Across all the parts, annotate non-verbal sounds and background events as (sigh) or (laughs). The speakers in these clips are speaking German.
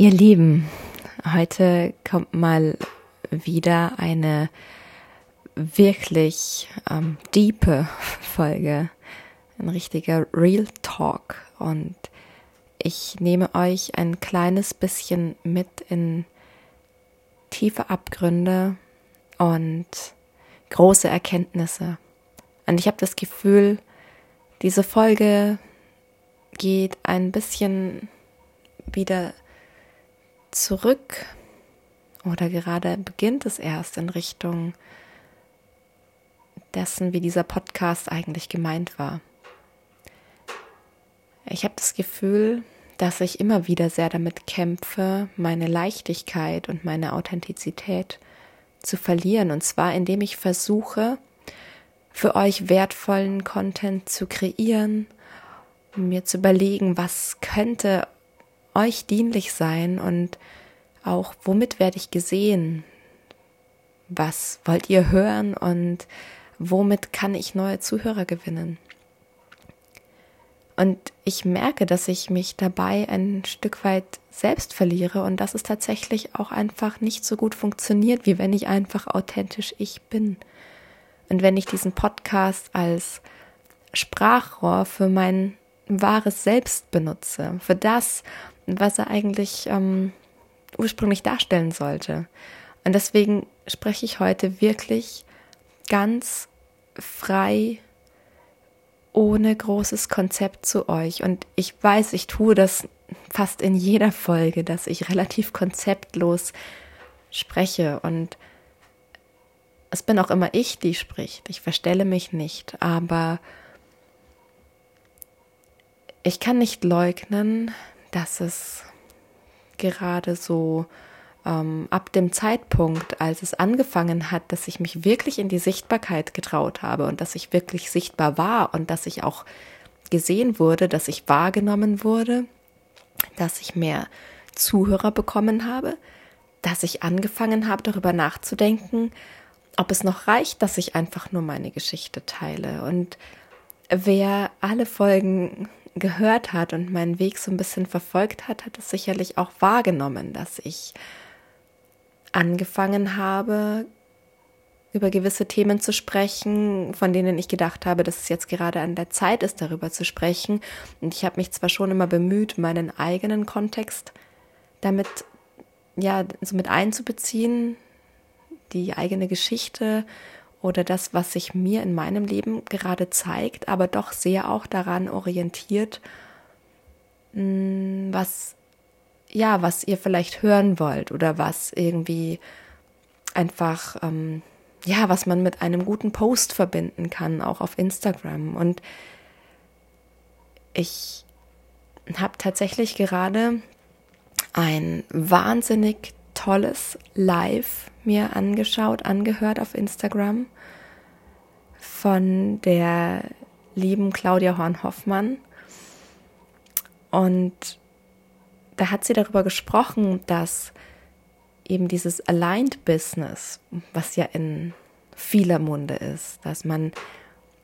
Ihr Lieben, heute kommt mal wieder eine wirklich ähm, diepe Folge, ein richtiger Real Talk und ich nehme euch ein kleines bisschen mit in tiefe Abgründe und große Erkenntnisse. Und ich habe das Gefühl, diese Folge geht ein bisschen wieder zurück oder gerade beginnt es erst in Richtung dessen, wie dieser Podcast eigentlich gemeint war. Ich habe das Gefühl, dass ich immer wieder sehr damit kämpfe, meine Leichtigkeit und meine Authentizität zu verlieren. Und zwar indem ich versuche, für euch wertvollen Content zu kreieren, mir zu überlegen, was könnte euch dienlich sein und auch, womit werde ich gesehen? Was wollt ihr hören und womit kann ich neue Zuhörer gewinnen? Und ich merke, dass ich mich dabei ein Stück weit selbst verliere und dass es tatsächlich auch einfach nicht so gut funktioniert, wie wenn ich einfach authentisch ich bin. Und wenn ich diesen Podcast als Sprachrohr für mein wahres Selbst benutze, für das, was er eigentlich ähm, ursprünglich darstellen sollte. Und deswegen spreche ich heute wirklich ganz frei, ohne großes Konzept zu euch. Und ich weiß, ich tue das fast in jeder Folge, dass ich relativ konzeptlos spreche. Und es bin auch immer ich, die spricht. Ich verstelle mich nicht. Aber ich kann nicht leugnen, dass es gerade so ähm, ab dem Zeitpunkt, als es angefangen hat, dass ich mich wirklich in die Sichtbarkeit getraut habe und dass ich wirklich sichtbar war und dass ich auch gesehen wurde, dass ich wahrgenommen wurde, dass ich mehr Zuhörer bekommen habe, dass ich angefangen habe, darüber nachzudenken, ob es noch reicht, dass ich einfach nur meine Geschichte teile. Und wer alle Folgen gehört hat und meinen Weg so ein bisschen verfolgt hat, hat es sicherlich auch wahrgenommen, dass ich angefangen habe, über gewisse Themen zu sprechen, von denen ich gedacht habe, dass es jetzt gerade an der Zeit ist, darüber zu sprechen. Und ich habe mich zwar schon immer bemüht, meinen eigenen Kontext damit ja so mit einzubeziehen, die eigene Geschichte oder das, was sich mir in meinem Leben gerade zeigt, aber doch sehr auch daran orientiert, mm, was ja, was ihr vielleicht hören wollt oder was irgendwie einfach ähm, ja, was man mit einem guten Post verbinden kann, auch auf Instagram. Und ich habe tatsächlich gerade ein wahnsinnig tolles Live mir angeschaut, angehört auf Instagram von der lieben Claudia Horn-Hoffmann. Und da hat sie darüber gesprochen, dass eben dieses Aligned Business, was ja in vieler Munde ist, dass man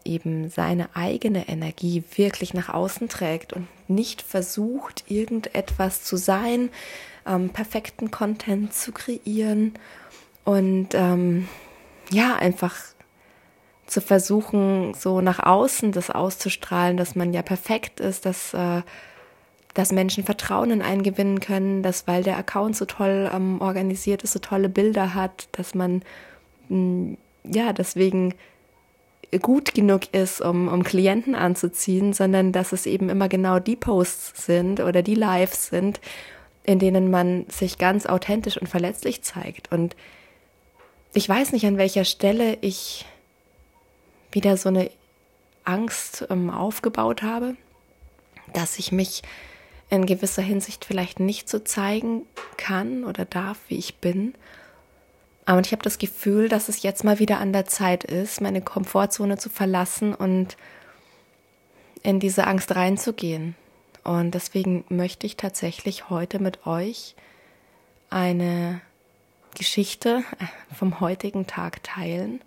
eben seine eigene Energie wirklich nach außen trägt und nicht versucht, irgendetwas zu sein, ähm, perfekten Content zu kreieren und ähm, ja, einfach zu versuchen, so nach außen das auszustrahlen, dass man ja perfekt ist, dass, äh, dass Menschen Vertrauen in einen gewinnen können, dass weil der Account so toll ähm, organisiert ist, so tolle Bilder hat, dass man mh, mm, ja deswegen gut genug ist, um, um Klienten anzuziehen, sondern dass es eben immer genau die Posts sind oder die Lives sind, in denen man sich ganz authentisch und verletzlich zeigt. Und ich weiß nicht, an welcher Stelle ich wieder so eine Angst ähm, aufgebaut habe, dass ich mich in gewisser Hinsicht vielleicht nicht so zeigen kann oder darf, wie ich bin. Aber ich habe das Gefühl, dass es jetzt mal wieder an der Zeit ist, meine Komfortzone zu verlassen und in diese Angst reinzugehen. Und deswegen möchte ich tatsächlich heute mit euch eine Geschichte äh, vom heutigen Tag teilen,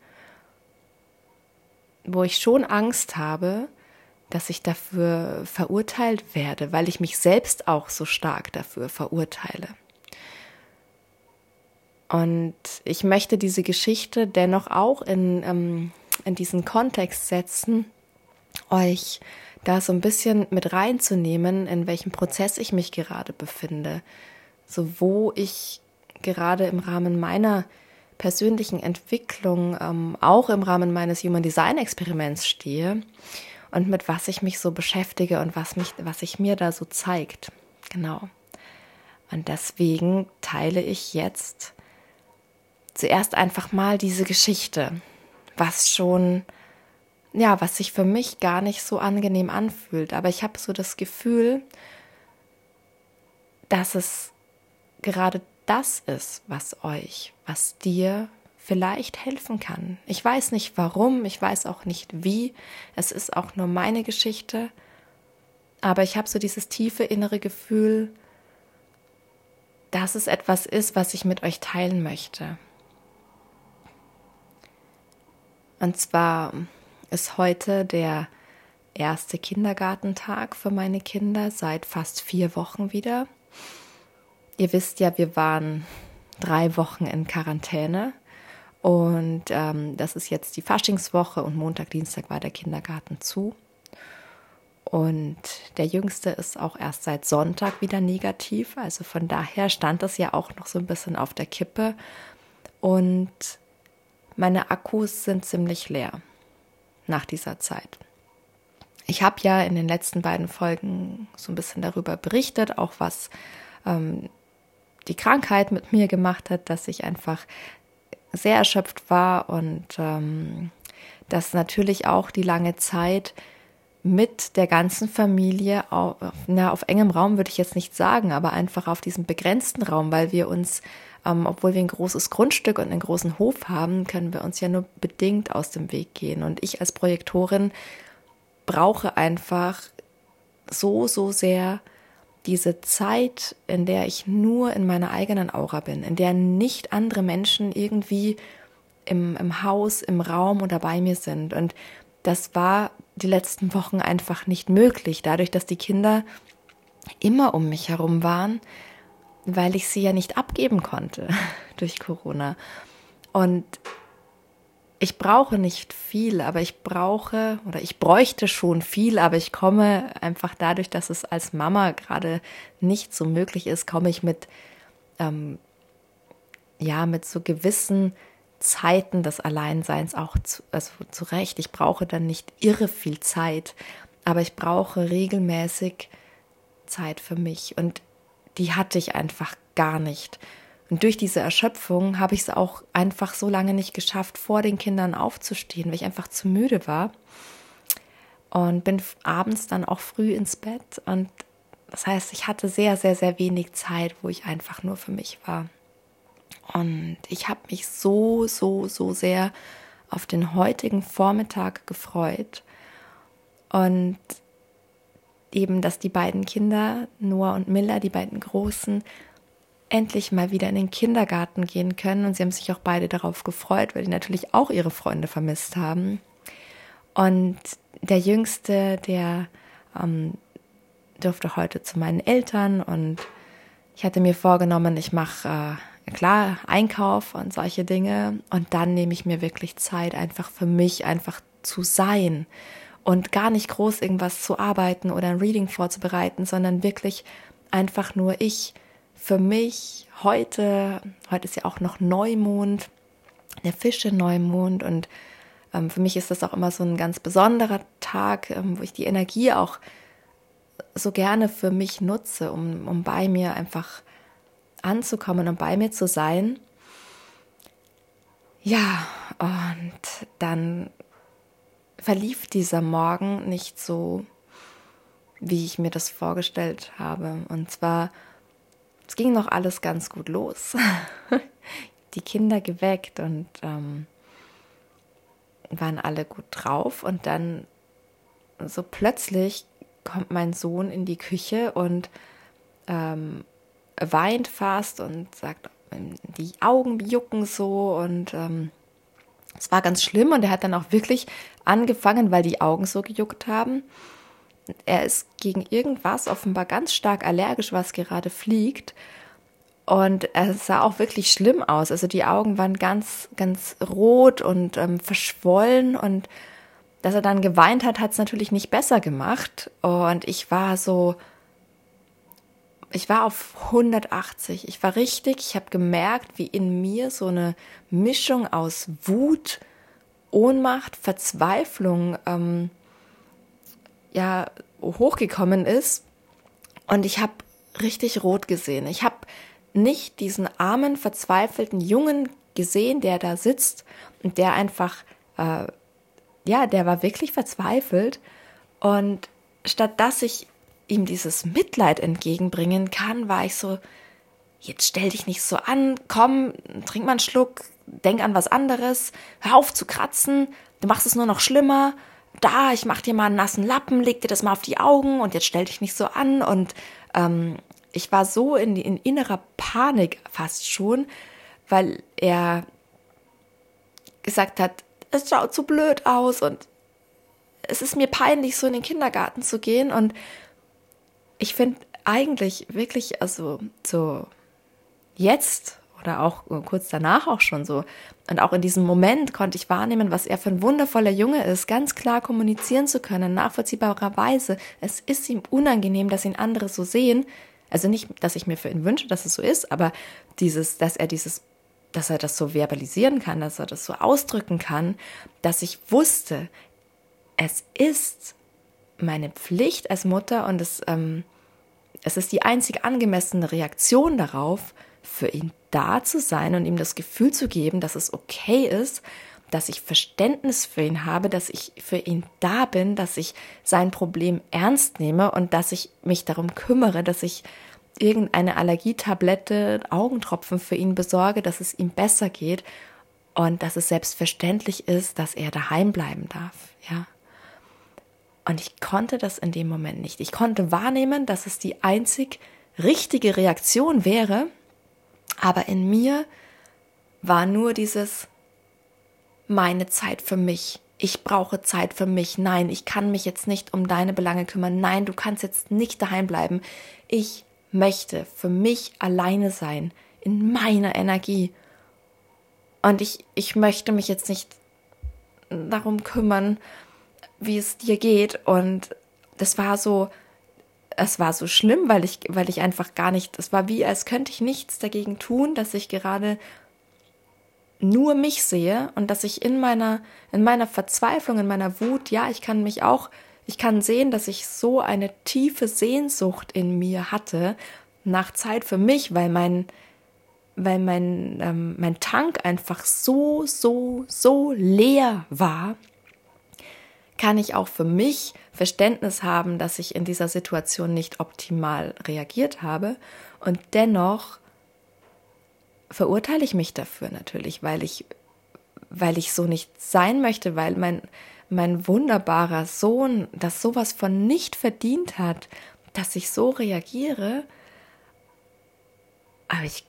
wo ich schon Angst habe, dass ich dafür verurteilt werde, weil ich mich selbst auch so stark dafür verurteile. Und ich möchte diese Geschichte dennoch auch in, ähm, in diesen Kontext setzen, euch da so ein bisschen mit reinzunehmen, in welchem Prozess ich mich gerade befinde. So wo ich gerade im Rahmen meiner persönlichen Entwicklung, ähm, auch im Rahmen meines Human Design Experiments stehe und mit was ich mich so beschäftige und was mich, was sich mir da so zeigt. Genau. Und deswegen teile ich jetzt zuerst einfach mal diese Geschichte, was schon, ja, was sich für mich gar nicht so angenehm anfühlt. Aber ich habe so das Gefühl, dass es gerade das ist, was euch, was dir vielleicht helfen kann. Ich weiß nicht warum, ich weiß auch nicht wie, es ist auch nur meine Geschichte, aber ich habe so dieses tiefe innere Gefühl, dass es etwas ist, was ich mit euch teilen möchte. Und zwar ist heute der erste Kindergartentag für meine Kinder seit fast vier Wochen wieder. Ihr wisst ja, wir waren drei Wochen in Quarantäne und ähm, das ist jetzt die Faschingswoche und Montag, Dienstag war der Kindergarten zu. Und der Jüngste ist auch erst seit Sonntag wieder negativ. Also von daher stand das ja auch noch so ein bisschen auf der Kippe. Und meine Akkus sind ziemlich leer nach dieser Zeit. Ich habe ja in den letzten beiden Folgen so ein bisschen darüber berichtet, auch was ähm, die Krankheit mit mir gemacht hat, dass ich einfach sehr erschöpft war und ähm, dass natürlich auch die lange Zeit mit der ganzen Familie auf, na, auf engem Raum würde ich jetzt nicht sagen, aber einfach auf diesem begrenzten Raum, weil wir uns ähm, obwohl wir ein großes Grundstück und einen großen Hof haben, können wir uns ja nur bedingt aus dem Weg gehen. Und ich als Projektorin brauche einfach so, so sehr diese Zeit, in der ich nur in meiner eigenen Aura bin, in der nicht andere Menschen irgendwie im, im Haus, im Raum oder bei mir sind. Und das war die letzten Wochen einfach nicht möglich, dadurch, dass die Kinder immer um mich herum waren, weil ich sie ja nicht abgeben konnte (laughs) durch Corona. Und ich brauche nicht viel, aber ich brauche oder ich bräuchte schon viel, aber ich komme einfach dadurch, dass es als Mama gerade nicht so möglich ist, komme ich mit ähm, ja mit so gewissen Zeiten des Alleinseins auch zu, also zurecht. Ich brauche dann nicht irre viel Zeit, aber ich brauche regelmäßig Zeit für mich und die hatte ich einfach gar nicht. Und durch diese Erschöpfung habe ich es auch einfach so lange nicht geschafft, vor den Kindern aufzustehen, weil ich einfach zu müde war. Und bin abends dann auch früh ins Bett. Und das heißt, ich hatte sehr, sehr, sehr wenig Zeit, wo ich einfach nur für mich war. Und ich habe mich so, so, so sehr auf den heutigen Vormittag gefreut. Und eben, dass die beiden Kinder, Noah und Miller, die beiden Großen, endlich mal wieder in den Kindergarten gehen können. Und sie haben sich auch beide darauf gefreut, weil die natürlich auch ihre Freunde vermisst haben. Und der Jüngste, der ähm, durfte heute zu meinen Eltern und ich hatte mir vorgenommen, ich mache äh, klar Einkauf und solche Dinge. Und dann nehme ich mir wirklich Zeit, einfach für mich einfach zu sein und gar nicht groß irgendwas zu arbeiten oder ein Reading vorzubereiten, sondern wirklich einfach nur ich für mich. Heute, heute ist ja auch noch Neumond, der Fische-Neumond und ähm, für mich ist das auch immer so ein ganz besonderer Tag, ähm, wo ich die Energie auch so gerne für mich nutze, um, um bei mir einfach anzukommen und bei mir zu sein. Ja, und dann verlief dieser Morgen nicht so, wie ich mir das vorgestellt habe. Und zwar es ging noch alles ganz gut los. (laughs) die Kinder geweckt und ähm, waren alle gut drauf. Und dann so plötzlich kommt mein Sohn in die Küche und ähm, weint fast und sagt, die Augen jucken so und ähm, es war ganz schlimm und er hat dann auch wirklich angefangen, weil die Augen so gejuckt haben, er ist gegen irgendwas offenbar ganz stark allergisch, was gerade fliegt. Und es sah auch wirklich schlimm aus. Also die Augen waren ganz, ganz rot und ähm, verschwollen. Und dass er dann geweint hat, hat es natürlich nicht besser gemacht. Und ich war so, ich war auf 180. Ich war richtig, ich habe gemerkt, wie in mir so eine Mischung aus Wut, Ohnmacht, Verzweiflung ähm, ja hochgekommen ist. Und ich habe richtig rot gesehen. Ich habe nicht diesen armen, verzweifelten Jungen gesehen, der da sitzt und der einfach, äh, ja, der war wirklich verzweifelt. Und statt dass ich ihm dieses Mitleid entgegenbringen kann, war ich so, jetzt stell dich nicht so an, komm, trink mal einen Schluck, denk an was anderes, hör auf zu kratzen, du machst es nur noch schlimmer. Da, ich mach dir mal einen nassen Lappen, leg dir das mal auf die Augen und jetzt stell dich nicht so an und ähm, ich war so in, in innerer Panik fast schon, weil er gesagt hat, es schaut so blöd aus und es ist mir peinlich, so in den Kindergarten zu gehen. Und ich finde eigentlich wirklich, also so jetzt oder auch kurz danach auch schon so. Und auch in diesem Moment konnte ich wahrnehmen, was er für ein wundervoller Junge ist, ganz klar kommunizieren zu können, nachvollziehbarerweise. Es ist ihm unangenehm, dass ihn andere so sehen. Also nicht, dass ich mir für ihn wünsche, dass es so ist, aber dieses, dass er dieses, dass er das so verbalisieren kann, dass er das so ausdrücken kann, dass ich wusste, es ist meine Pflicht als Mutter und es, ähm, es ist die einzig angemessene Reaktion darauf, für ihn da zu sein und ihm das Gefühl zu geben, dass es okay ist, dass ich Verständnis für ihn habe, dass ich für ihn da bin, dass ich sein Problem ernst nehme und dass ich mich darum kümmere, dass ich irgendeine Allergietablette, Augentropfen für ihn besorge, dass es ihm besser geht und dass es selbstverständlich ist, dass er daheim bleiben darf, ja. Und ich konnte das in dem Moment nicht. Ich konnte wahrnehmen, dass es die einzig richtige Reaktion wäre, aber in mir war nur dieses meine Zeit für mich. Ich brauche Zeit für mich. Nein, ich kann mich jetzt nicht um deine Belange kümmern. Nein, du kannst jetzt nicht daheim bleiben. Ich möchte für mich alleine sein, in meiner Energie. Und ich, ich möchte mich jetzt nicht darum kümmern, wie es dir geht. Und das war so, es war so schlimm, weil ich, weil ich einfach gar nicht, es war wie, als könnte ich nichts dagegen tun, dass ich gerade nur mich sehe und dass ich in meiner, in meiner Verzweiflung, in meiner Wut, ja, ich kann mich auch, ich kann sehen, dass ich so eine tiefe Sehnsucht in mir hatte nach Zeit für mich, weil mein, weil mein, ähm, mein Tank einfach so, so, so leer war, kann ich auch für mich Verständnis haben, dass ich in dieser Situation nicht optimal reagiert habe. Und dennoch verurteile ich mich dafür natürlich, weil ich, weil ich so nicht sein möchte, weil mein, mein wunderbarer Sohn das sowas von nicht verdient hat, dass ich so reagiere. Aber ich,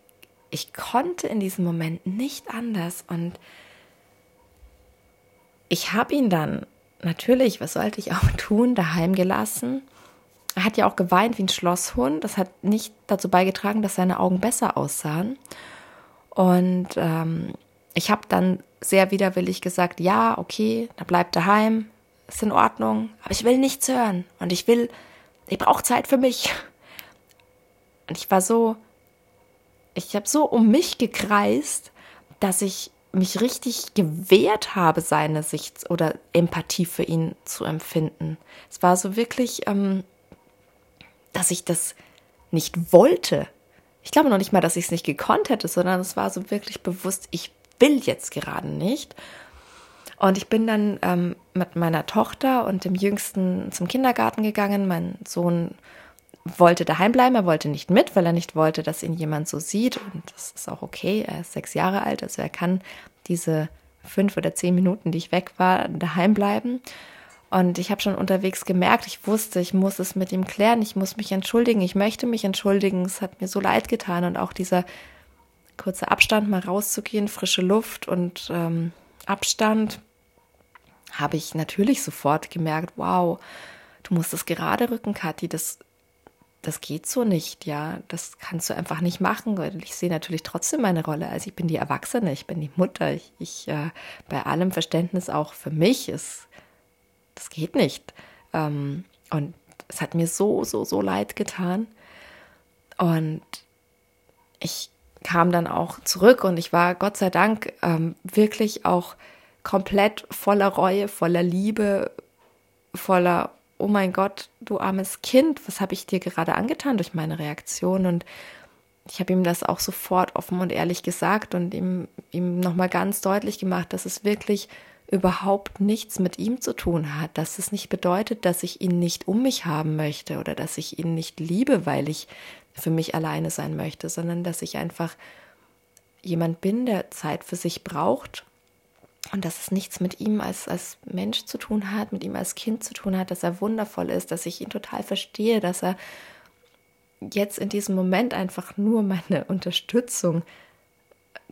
ich konnte in diesem Moment nicht anders und ich habe ihn dann natürlich, was sollte ich auch (laughs) tun, daheim gelassen. Er hat ja auch geweint wie ein Schlosshund. Das hat nicht dazu beigetragen, dass seine Augen besser aussahen. Und ähm, ich habe dann sehr widerwillig gesagt, ja, okay, dann bleib daheim, ist in Ordnung, aber ich will nichts hören und ich will, ich brauche Zeit für mich. Und ich war so, ich habe so um mich gekreist, dass ich mich richtig gewehrt habe, seine Sicht oder Empathie für ihn zu empfinden. Es war so wirklich, ähm, dass ich das nicht wollte, ich glaube noch nicht mal, dass ich es nicht gekonnt hätte, sondern es war so wirklich bewusst, ich will jetzt gerade nicht. Und ich bin dann ähm, mit meiner Tochter und dem Jüngsten zum Kindergarten gegangen. Mein Sohn wollte daheim bleiben, er wollte nicht mit, weil er nicht wollte, dass ihn jemand so sieht. Und das ist auch okay. Er ist sechs Jahre alt, also er kann diese fünf oder zehn Minuten, die ich weg war, daheim bleiben. Und ich habe schon unterwegs gemerkt, ich wusste, ich muss es mit ihm klären, ich muss mich entschuldigen, ich möchte mich entschuldigen, es hat mir so leid getan und auch dieser kurze Abstand, mal rauszugehen, frische Luft und ähm, Abstand, habe ich natürlich sofort gemerkt, wow, du musst es gerade rücken, Kathi, das, das geht so nicht, ja, das kannst du einfach nicht machen. Ich sehe natürlich trotzdem meine Rolle. Also ich bin die Erwachsene, ich bin die Mutter, ich, ich äh, bei allem Verständnis auch für mich ist, das geht nicht. Ähm, und es hat mir so, so, so leid getan. Und ich kam dann auch zurück und ich war Gott sei Dank ähm, wirklich auch komplett voller Reue, voller Liebe, voller, oh mein Gott, du armes Kind, was habe ich dir gerade angetan durch meine Reaktion? Und ich habe ihm das auch sofort offen und ehrlich gesagt und ihm, ihm nochmal ganz deutlich gemacht, dass es wirklich überhaupt nichts mit ihm zu tun hat, dass es nicht bedeutet, dass ich ihn nicht um mich haben möchte oder dass ich ihn nicht liebe, weil ich für mich alleine sein möchte, sondern dass ich einfach jemand bin, der Zeit für sich braucht und dass es nichts mit ihm als, als Mensch zu tun hat, mit ihm als Kind zu tun hat, dass er wundervoll ist, dass ich ihn total verstehe, dass er jetzt in diesem Moment einfach nur meine (laughs) Unterstützung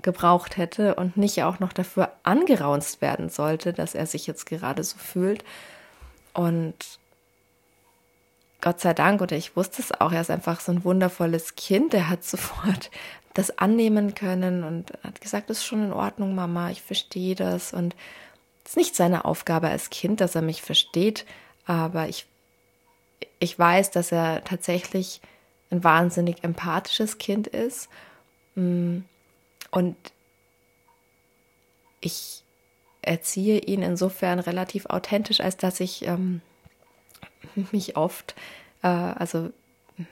gebraucht hätte und nicht auch noch dafür angeraunzt werden sollte, dass er sich jetzt gerade so fühlt. Und Gott sei Dank, oder ich wusste es auch, er ist einfach so ein wundervolles Kind, der hat (laughs) sofort das annehmen können und hat gesagt, das ist schon in Ordnung, Mama, ich verstehe das. Und es ist nicht seine Aufgabe als Kind, dass er mich versteht, aber ich, ich weiß, dass er tatsächlich ein wahnsinnig empathisches Kind ist. Mm, und ich erziehe ihn insofern relativ authentisch, als dass ich ähm, (laughs) mich oft, äh, also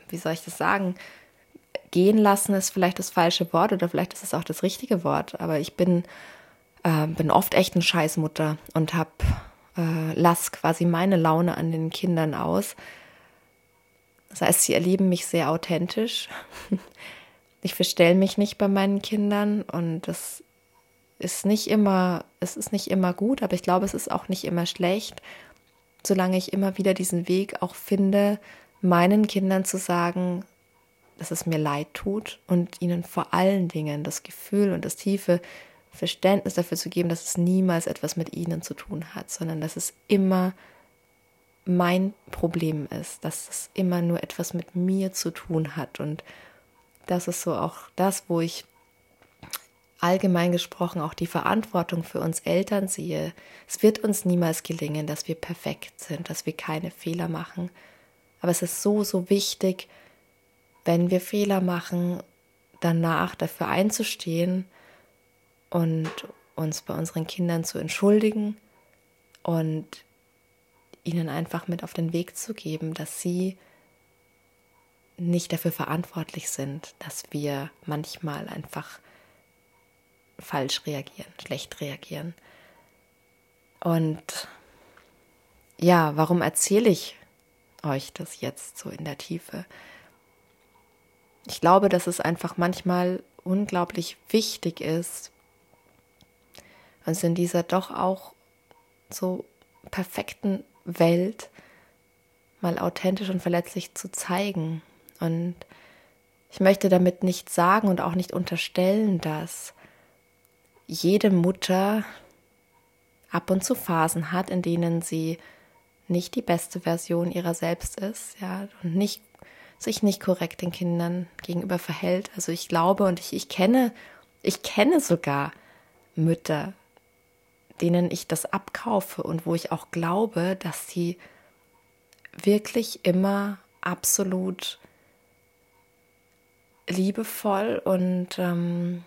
wie soll ich das sagen, gehen lassen ist vielleicht das falsche Wort oder vielleicht ist es auch das richtige Wort, aber ich bin, äh, bin oft echt eine Scheißmutter und hab, äh, lass quasi meine Laune an den Kindern aus. Das heißt, sie erleben mich sehr authentisch. (laughs) Ich verstelle mich nicht bei meinen Kindern und das ist nicht immer, es ist nicht immer gut, aber ich glaube, es ist auch nicht immer schlecht, solange ich immer wieder diesen Weg auch finde, meinen Kindern zu sagen, dass es mir leid tut und ihnen vor allen Dingen das Gefühl und das tiefe Verständnis dafür zu geben, dass es niemals etwas mit ihnen zu tun hat, sondern dass es immer mein Problem ist, dass es immer nur etwas mit mir zu tun hat. Und das ist so auch das, wo ich allgemein gesprochen auch die Verantwortung für uns Eltern sehe. Es wird uns niemals gelingen, dass wir perfekt sind, dass wir keine Fehler machen. Aber es ist so, so wichtig, wenn wir Fehler machen, danach dafür einzustehen und uns bei unseren Kindern zu entschuldigen und ihnen einfach mit auf den Weg zu geben, dass sie nicht dafür verantwortlich sind, dass wir manchmal einfach falsch reagieren, schlecht reagieren. Und ja, warum erzähle ich euch das jetzt so in der Tiefe? Ich glaube, dass es einfach manchmal unglaublich wichtig ist, uns in dieser doch auch so perfekten Welt mal authentisch und verletzlich zu zeigen. Und ich möchte damit nicht sagen und auch nicht unterstellen, dass jede Mutter ab und zu Phasen hat, in denen sie nicht die beste Version ihrer selbst ist, ja, und nicht sich nicht korrekt den Kindern gegenüber verhält. Also ich glaube und ich, ich kenne, ich kenne sogar Mütter, denen ich das abkaufe und wo ich auch glaube, dass sie wirklich immer absolut liebevoll und ähm,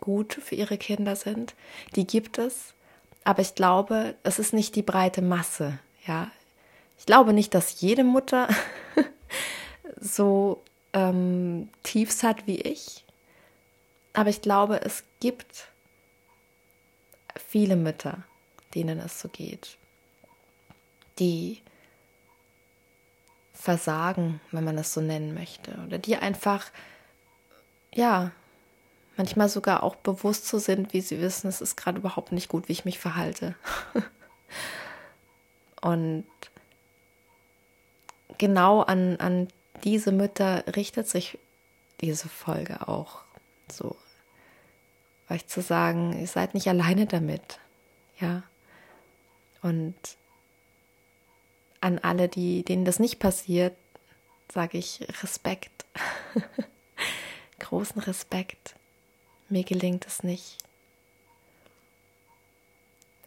gut für ihre Kinder sind. Die gibt es, aber ich glaube, es ist nicht die breite Masse. Ja, ich glaube nicht, dass jede Mutter (laughs) so ähm, Tiefs hat wie ich. Aber ich glaube, es gibt viele Mütter, denen es so geht, die versagen, wenn man es so nennen möchte, oder die einfach, ja, manchmal sogar auch bewusst so sind, wie sie wissen, es ist gerade überhaupt nicht gut, wie ich mich verhalte. (laughs) Und genau an, an diese Mütter richtet sich diese Folge auch so. Euch zu sagen, ihr seid nicht alleine damit. Ja. Und an alle, die, denen das nicht passiert, sage ich Respekt. (laughs) Großen Respekt. Mir gelingt es nicht.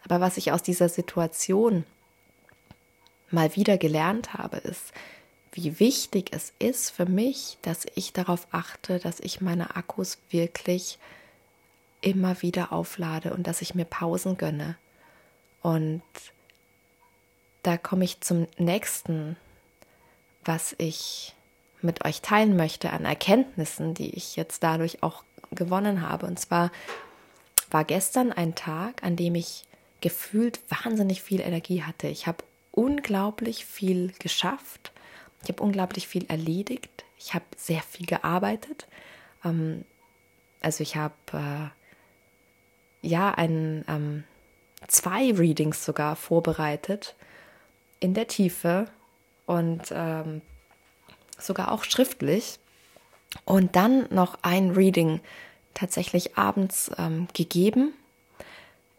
Aber was ich aus dieser Situation mal wieder gelernt habe, ist, wie wichtig es ist für mich, dass ich darauf achte, dass ich meine Akkus wirklich immer wieder auflade und dass ich mir Pausen gönne. Und da komme ich zum nächsten, was ich mit euch teilen möchte an Erkenntnissen, die ich jetzt dadurch auch gewonnen habe. Und zwar war gestern ein Tag, an dem ich gefühlt wahnsinnig viel Energie hatte. Ich habe unglaublich viel geschafft. Ich habe unglaublich viel erledigt. Ich habe sehr viel gearbeitet. Ähm, also ich habe äh, ja ein, ähm, zwei Readings sogar vorbereitet in der Tiefe und ähm, sogar auch schriftlich. Und dann noch ein Reading tatsächlich abends ähm, gegeben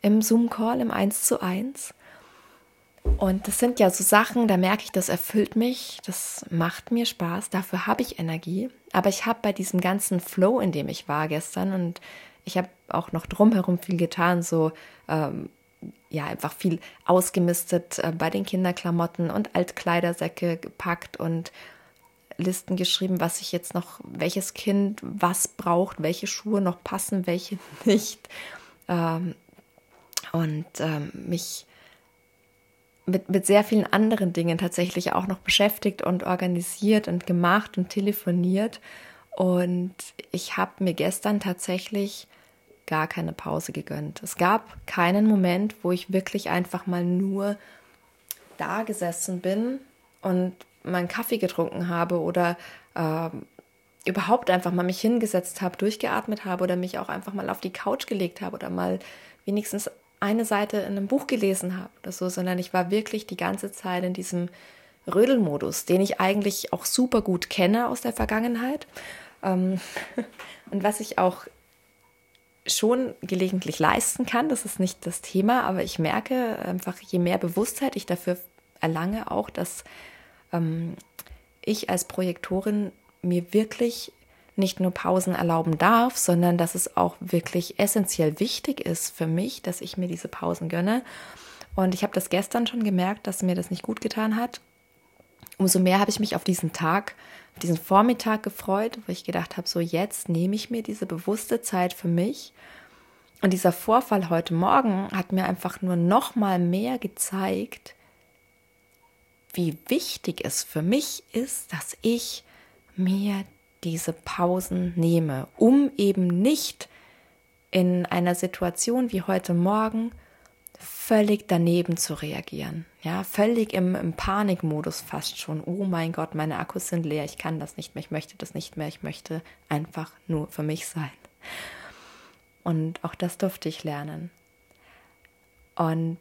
im Zoom-Call, im 1 zu 1. Und das sind ja so Sachen, da merke ich, das erfüllt mich, das macht mir Spaß, dafür habe ich Energie. Aber ich habe bei diesem ganzen Flow, in dem ich war gestern, und ich habe auch noch drumherum viel getan, so ähm, ja, einfach viel ausgemistet äh, bei den Kinderklamotten und Altkleidersäcke gepackt und Listen geschrieben, was ich jetzt noch, welches Kind was braucht, welche Schuhe noch passen, welche (laughs) nicht. Ähm, und ähm, mich mit, mit sehr vielen anderen Dingen tatsächlich auch noch beschäftigt und organisiert und gemacht und telefoniert. Und ich habe mir gestern tatsächlich gar keine Pause gegönnt. Es gab keinen Moment, wo ich wirklich einfach mal nur da gesessen bin und meinen Kaffee getrunken habe oder äh, überhaupt einfach mal mich hingesetzt habe, durchgeatmet habe oder mich auch einfach mal auf die Couch gelegt habe oder mal wenigstens eine Seite in einem Buch gelesen habe oder so, sondern ich war wirklich die ganze Zeit in diesem Rödelmodus, den ich eigentlich auch super gut kenne aus der Vergangenheit. Ähm, (laughs) und was ich auch schon gelegentlich leisten kann, das ist nicht das Thema, aber ich merke einfach, je mehr Bewusstheit ich dafür erlange, auch, dass ähm, ich als Projektorin mir wirklich nicht nur Pausen erlauben darf, sondern dass es auch wirklich essentiell wichtig ist für mich, dass ich mir diese Pausen gönne. Und ich habe das gestern schon gemerkt, dass mir das nicht gut getan hat. Umso mehr habe ich mich auf diesen Tag, auf diesen Vormittag gefreut, wo ich gedacht habe, so jetzt nehme ich mir diese bewusste Zeit für mich. Und dieser Vorfall heute Morgen hat mir einfach nur noch mal mehr gezeigt, wie wichtig es für mich ist, dass ich mir diese Pausen nehme, um eben nicht in einer Situation wie heute Morgen völlig daneben zu reagieren. Ja, völlig im, im, Panikmodus fast schon. Oh mein Gott, meine Akkus sind leer, ich kann das nicht mehr, ich möchte das nicht mehr, ich möchte einfach nur für mich sein. Und auch das durfte ich lernen. Und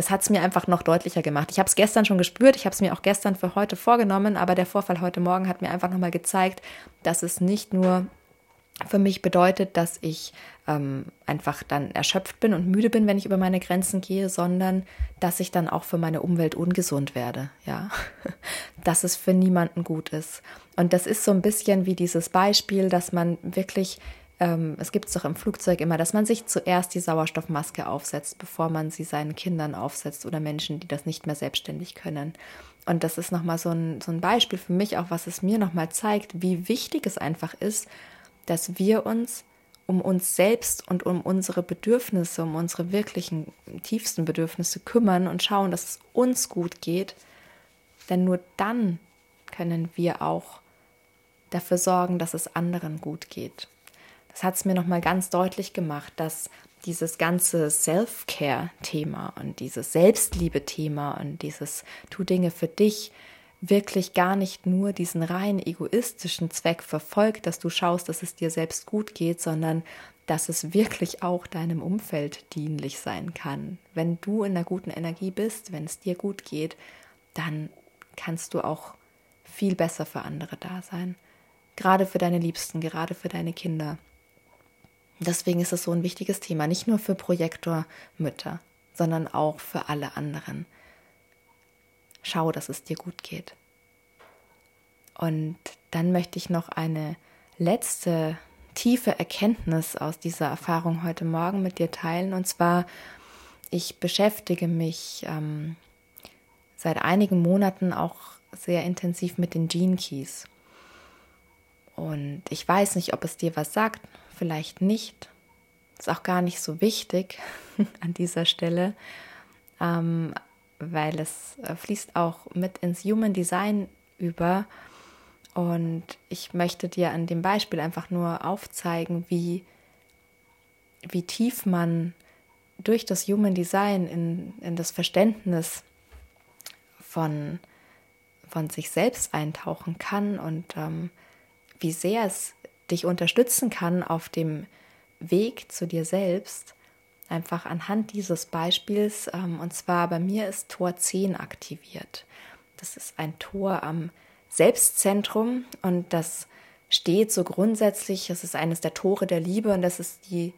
das hat es mir einfach noch deutlicher gemacht. Ich habe es gestern schon gespürt, ich habe es mir auch gestern für heute vorgenommen, aber der Vorfall heute Morgen hat mir einfach nochmal gezeigt, dass es nicht nur für mich bedeutet, dass ich ähm, einfach dann erschöpft bin und müde bin, wenn ich über meine Grenzen gehe, sondern dass ich dann auch für meine Umwelt ungesund werde, ja, (laughs) dass es für niemanden gut ist. Und das ist so ein bisschen wie dieses Beispiel, dass man wirklich ähm, es gibt es doch im Flugzeug immer, dass man sich zuerst die Sauerstoffmaske aufsetzt, bevor man sie seinen Kindern aufsetzt oder Menschen, die das nicht mehr selbstständig können. Und das ist nochmal so ein, so ein Beispiel für mich, auch was es mir nochmal zeigt, wie wichtig es einfach ist, dass wir uns um uns selbst und um unsere Bedürfnisse, um unsere wirklichen tiefsten Bedürfnisse kümmern und schauen, dass es uns gut geht. Denn nur dann können wir auch dafür sorgen, dass es anderen gut geht das hat es mir nochmal ganz deutlich gemacht, dass dieses ganze Self-Care-Thema und dieses Selbstliebe-Thema und dieses Tu Dinge für dich wirklich gar nicht nur diesen rein egoistischen Zweck verfolgt, dass du schaust, dass es dir selbst gut geht, sondern dass es wirklich auch deinem Umfeld dienlich sein kann. Wenn du in einer guten Energie bist, wenn es dir gut geht, dann kannst du auch viel besser für andere da sein. Gerade für deine Liebsten, gerade für deine Kinder. Deswegen ist es so ein wichtiges Thema, nicht nur für Projektormütter, sondern auch für alle anderen. schau, dass es dir gut geht. Und dann möchte ich noch eine letzte tiefe Erkenntnis aus dieser Erfahrung heute Morgen mit dir teilen. Und zwar, ich beschäftige mich ähm, seit einigen Monaten auch sehr intensiv mit den Gene Keys. Und ich weiß nicht, ob es dir was sagt, vielleicht nicht. Ist auch gar nicht so wichtig (laughs) an dieser Stelle, ähm, weil es äh, fließt auch mit ins Human Design über. Und ich möchte dir an dem Beispiel einfach nur aufzeigen, wie, wie tief man durch das Human Design in, in das Verständnis von, von sich selbst eintauchen kann und ähm, wie sehr es dich unterstützen kann auf dem Weg zu dir selbst, einfach anhand dieses Beispiels. Ähm, und zwar bei mir ist Tor 10 aktiviert. Das ist ein Tor am Selbstzentrum und das steht so grundsätzlich, das ist eines der Tore der Liebe und das ist die,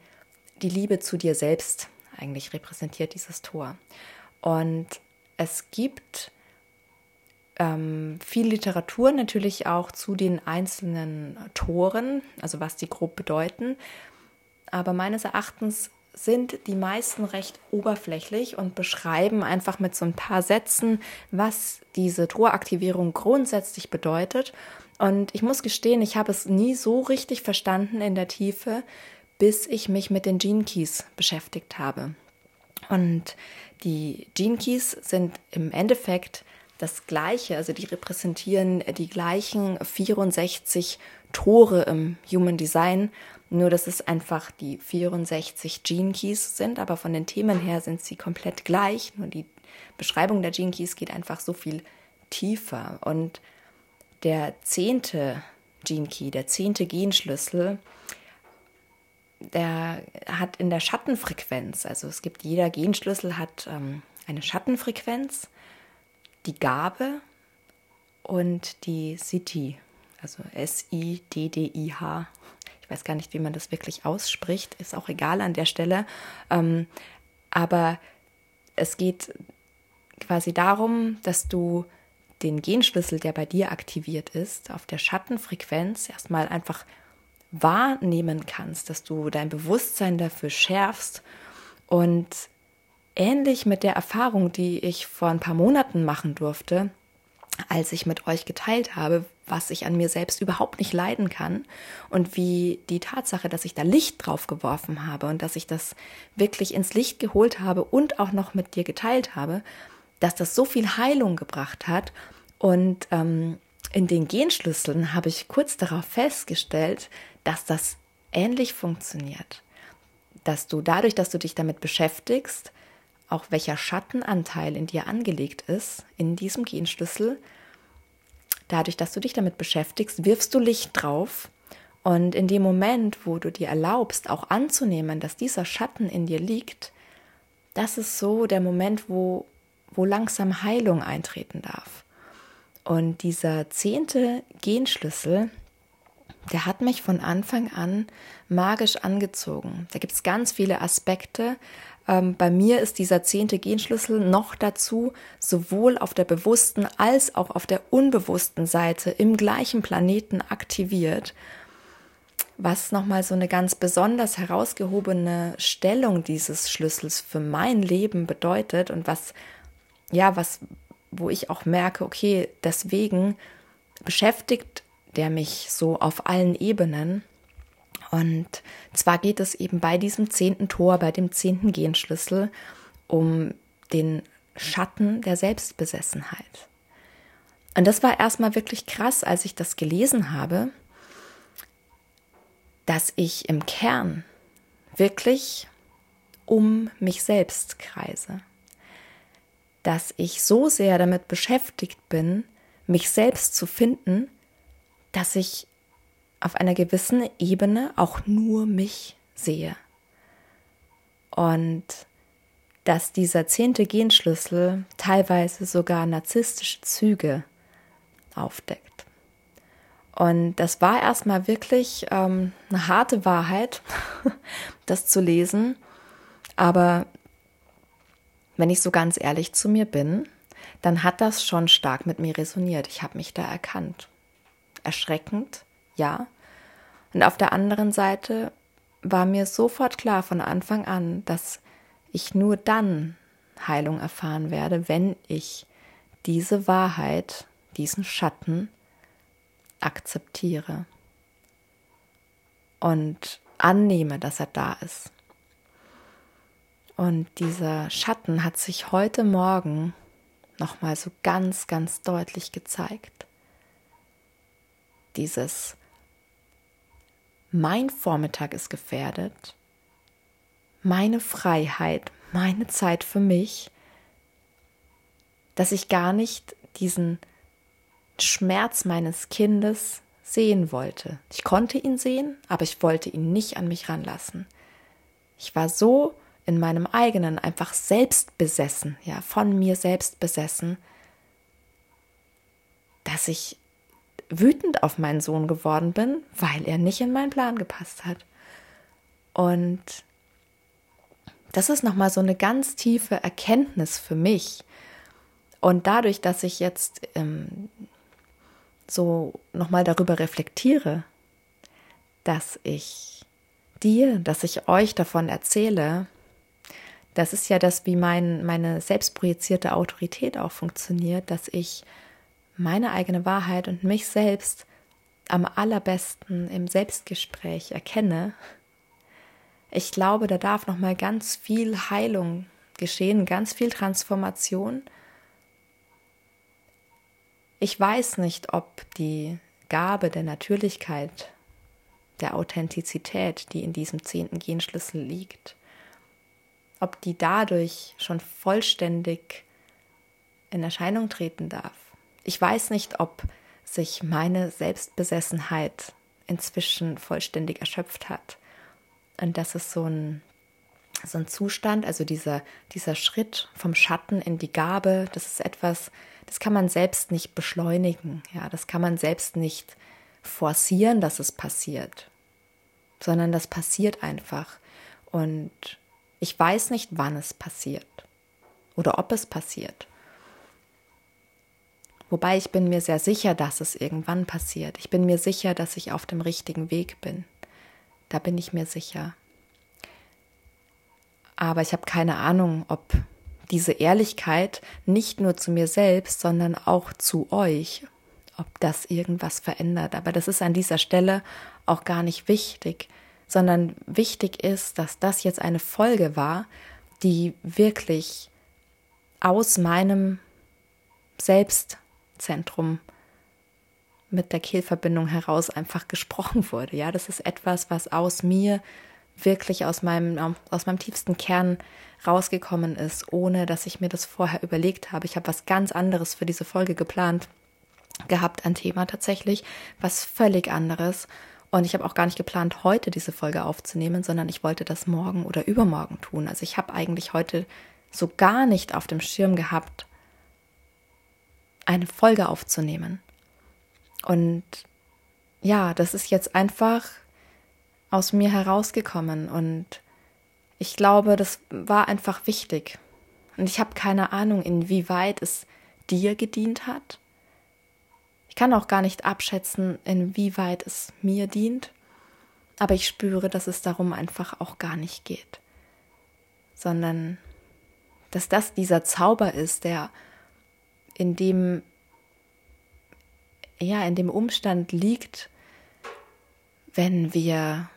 die Liebe zu dir selbst. Eigentlich repräsentiert dieses Tor. Und es gibt ähm, viel Literatur natürlich auch zu den einzelnen Toren, also was die grob bedeuten. Aber meines Erachtens sind die meisten recht oberflächlich und beschreiben einfach mit so ein paar Sätzen, was diese Toraktivierung grundsätzlich bedeutet. Und ich muss gestehen, ich habe es nie so richtig verstanden in der Tiefe, bis ich mich mit den Gene Keys beschäftigt habe. Und die Gene Keys sind im Endeffekt das Gleiche, also die repräsentieren die gleichen 64 Tore im Human Design, nur dass es einfach die 64 Gene Keys sind, aber von den Themen her sind sie komplett gleich. Nur die Beschreibung der Gene Keys geht einfach so viel tiefer. Und der zehnte Gene Key, der zehnte Genschlüssel, der hat in der Schattenfrequenz, also es gibt jeder Genschlüssel hat ähm, eine Schattenfrequenz die Gabe und die City, also S-I-D-D-I-H. Ich weiß gar nicht, wie man das wirklich ausspricht, ist auch egal an der Stelle. Ähm, aber es geht quasi darum, dass du den Genschlüssel, der bei dir aktiviert ist, auf der Schattenfrequenz erstmal einfach wahrnehmen kannst, dass du dein Bewusstsein dafür schärfst und ähnlich mit der Erfahrung, die ich vor ein paar Monaten machen durfte, als ich mit euch geteilt habe, was ich an mir selbst überhaupt nicht leiden kann und wie die Tatsache, dass ich da Licht drauf geworfen habe und dass ich das wirklich ins Licht geholt habe und auch noch mit dir geteilt habe, dass das so viel Heilung gebracht hat. Und ähm, in den Genschlüsseln habe ich kurz darauf festgestellt, dass das ähnlich funktioniert. Dass du dadurch, dass du dich damit beschäftigst, auch welcher Schattenanteil in dir angelegt ist, in diesem Genschlüssel. Dadurch, dass du dich damit beschäftigst, wirfst du Licht drauf. Und in dem Moment, wo du dir erlaubst, auch anzunehmen, dass dieser Schatten in dir liegt, das ist so der Moment, wo, wo langsam Heilung eintreten darf. Und dieser zehnte Genschlüssel, der hat mich von Anfang an magisch angezogen. Da gibt es ganz viele Aspekte, ähm, bei mir ist dieser zehnte Genschlüssel noch dazu sowohl auf der bewussten als auch auf der unbewussten Seite im gleichen Planeten aktiviert, was nochmal so eine ganz besonders herausgehobene Stellung dieses Schlüssels für mein Leben bedeutet und was, ja, was, wo ich auch merke, okay, deswegen beschäftigt der mich so auf allen Ebenen und zwar geht es eben bei diesem zehnten Tor, bei dem zehnten Genschlüssel, um den Schatten der Selbstbesessenheit. Und das war erstmal wirklich krass, als ich das gelesen habe, dass ich im Kern wirklich um mich selbst kreise. Dass ich so sehr damit beschäftigt bin, mich selbst zu finden, dass ich auf einer gewissen Ebene auch nur mich sehe. Und dass dieser zehnte Genschlüssel teilweise sogar narzisstische Züge aufdeckt. Und das war erstmal wirklich ähm, eine harte Wahrheit, (laughs) das zu lesen. Aber wenn ich so ganz ehrlich zu mir bin, dann hat das schon stark mit mir resoniert. Ich habe mich da erkannt. Erschreckend, ja. Und auf der anderen Seite war mir sofort klar von Anfang an, dass ich nur dann Heilung erfahren werde, wenn ich diese Wahrheit, diesen Schatten akzeptiere und annehme, dass er da ist. Und dieser Schatten hat sich heute Morgen nochmal so ganz, ganz deutlich gezeigt. Dieses mein Vormittag ist gefährdet, meine Freiheit, meine Zeit für mich, dass ich gar nicht diesen Schmerz meines Kindes sehen wollte. Ich konnte ihn sehen, aber ich wollte ihn nicht an mich ranlassen. Ich war so in meinem eigenen einfach selbst besessen, ja, von mir selbst besessen, dass ich wütend auf meinen Sohn geworden bin, weil er nicht in meinen Plan gepasst hat. Und das ist nochmal so eine ganz tiefe Erkenntnis für mich. Und dadurch, dass ich jetzt ähm, so nochmal darüber reflektiere, dass ich dir, dass ich euch davon erzähle, das ist ja das, wie mein, meine selbstprojizierte Autorität auch funktioniert, dass ich meine eigene Wahrheit und mich selbst am allerbesten im Selbstgespräch erkenne. Ich glaube, da darf noch mal ganz viel Heilung geschehen, ganz viel Transformation. Ich weiß nicht, ob die Gabe der Natürlichkeit, der Authentizität, die in diesem zehnten Genschlüssel liegt, ob die dadurch schon vollständig in Erscheinung treten darf. Ich weiß nicht, ob sich meine Selbstbesessenheit inzwischen vollständig erschöpft hat. Und das ist so ein, so ein Zustand, also dieser, dieser Schritt vom Schatten in die Gabe, das ist etwas, das kann man selbst nicht beschleunigen. Ja, das kann man selbst nicht forcieren, dass es passiert, sondern das passiert einfach. Und ich weiß nicht, wann es passiert oder ob es passiert. Wobei ich bin mir sehr sicher, dass es irgendwann passiert. Ich bin mir sicher, dass ich auf dem richtigen Weg bin. Da bin ich mir sicher. Aber ich habe keine Ahnung, ob diese Ehrlichkeit nicht nur zu mir selbst, sondern auch zu euch, ob das irgendwas verändert. Aber das ist an dieser Stelle auch gar nicht wichtig sondern wichtig ist, dass das jetzt eine Folge war, die wirklich aus meinem Selbstzentrum mit der Kehlverbindung heraus einfach gesprochen wurde. Ja, das ist etwas, was aus mir wirklich aus meinem, aus meinem tiefsten Kern rausgekommen ist, ohne dass ich mir das vorher überlegt habe. Ich habe was ganz anderes für diese Folge geplant gehabt, ein Thema tatsächlich, was völlig anderes. Und ich habe auch gar nicht geplant, heute diese Folge aufzunehmen, sondern ich wollte das morgen oder übermorgen tun. Also ich habe eigentlich heute so gar nicht auf dem Schirm gehabt, eine Folge aufzunehmen. Und ja, das ist jetzt einfach aus mir herausgekommen und ich glaube, das war einfach wichtig. Und ich habe keine Ahnung, inwieweit es dir gedient hat ich kann auch gar nicht abschätzen, inwieweit es mir dient, aber ich spüre, dass es darum einfach auch gar nicht geht, sondern dass das dieser Zauber ist, der in dem ja, in dem Umstand liegt, wenn wir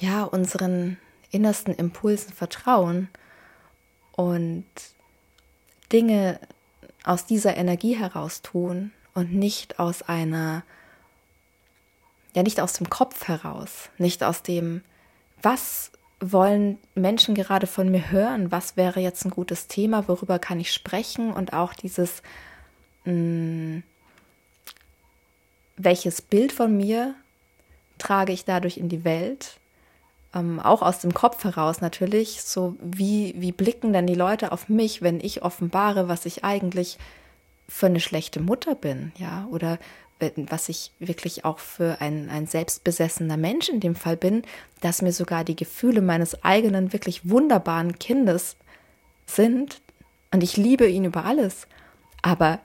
ja unseren innersten Impulsen vertrauen und Dinge aus dieser Energie heraus tun und nicht aus einer, ja, nicht aus dem Kopf heraus, nicht aus dem, was wollen Menschen gerade von mir hören, was wäre jetzt ein gutes Thema, worüber kann ich sprechen und auch dieses, mh, hm, welches Bild von mir trage ich dadurch in die Welt? Ähm, auch aus dem Kopf heraus natürlich, so wie, wie blicken denn die Leute auf mich, wenn ich offenbare, was ich eigentlich für eine schlechte Mutter bin, ja, oder was ich wirklich auch für ein, ein selbstbesessener Mensch in dem Fall bin, dass mir sogar die Gefühle meines eigenen wirklich wunderbaren Kindes sind, und ich liebe ihn über alles. Aber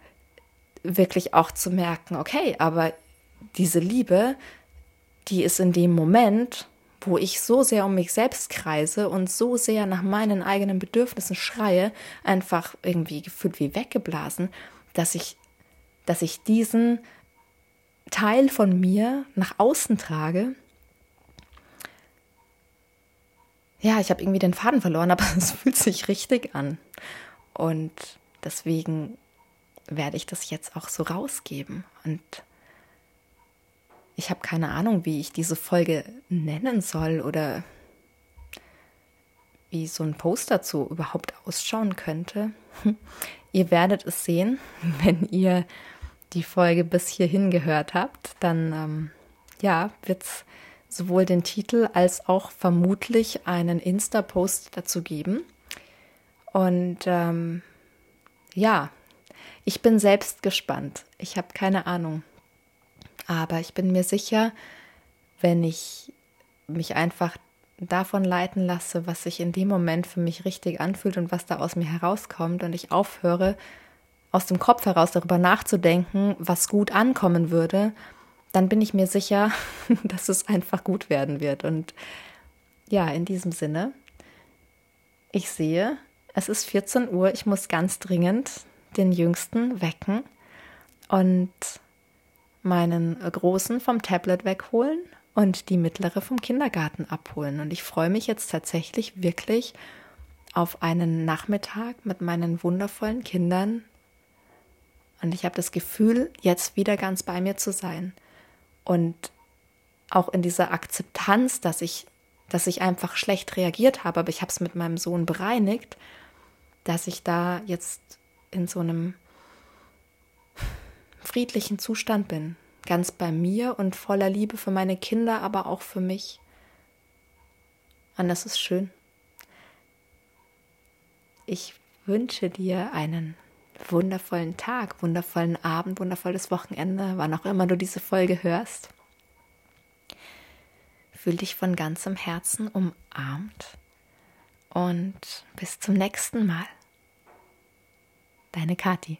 wirklich auch zu merken, okay, aber diese Liebe, die ist in dem Moment, wo ich so sehr um mich selbst kreise und so sehr nach meinen eigenen Bedürfnissen schreie, einfach irgendwie gefühlt wie weggeblasen, dass ich, dass ich diesen Teil von mir nach außen trage. Ja, ich habe irgendwie den Faden verloren, (laughs) aber es fühlt sich richtig an. Und deswegen werde ich das jetzt auch so rausgeben. Und ich habe keine Ahnung, wie ich diese Folge nennen soll oder wie so ein Post dazu überhaupt ausschauen könnte. (laughs) Ihr werdet es sehen, (laughs) wenn ihr die Folge bis hierhin gehört habt, dann ähm, ja, wird es sowohl den Titel als auch vermutlich einen Insta-Post dazu geben. Und ähm, ja, ich bin selbst gespannt. Ich habe keine Ahnung. Aber ich bin mir sicher, wenn ich mich einfach davon leiten lasse, was sich in dem Moment für mich richtig anfühlt und was da aus mir herauskommt und ich aufhöre, aus dem Kopf heraus darüber nachzudenken, was gut ankommen würde, dann bin ich mir sicher, (laughs) dass es einfach gut werden wird. Und ja, in diesem Sinne, ich sehe, es ist 14 Uhr, ich muss ganz dringend den Jüngsten wecken und meinen Großen vom Tablet wegholen und die mittlere vom Kindergarten abholen. Und ich freue mich jetzt tatsächlich wirklich auf einen Nachmittag mit meinen wundervollen Kindern und ich habe das Gefühl, jetzt wieder ganz bei mir zu sein. Und auch in dieser Akzeptanz, dass ich, dass ich einfach schlecht reagiert habe, aber ich habe es mit meinem Sohn bereinigt, dass ich da jetzt in so einem friedlichen Zustand bin. Ganz bei mir und voller Liebe für meine Kinder, aber auch für mich. Und das ist schön. Ich wünsche dir einen wundervollen Tag, wundervollen Abend, wundervolles Wochenende, wann auch immer du diese Folge hörst. Fühl dich von ganzem Herzen umarmt und bis zum nächsten Mal. Deine Kathi.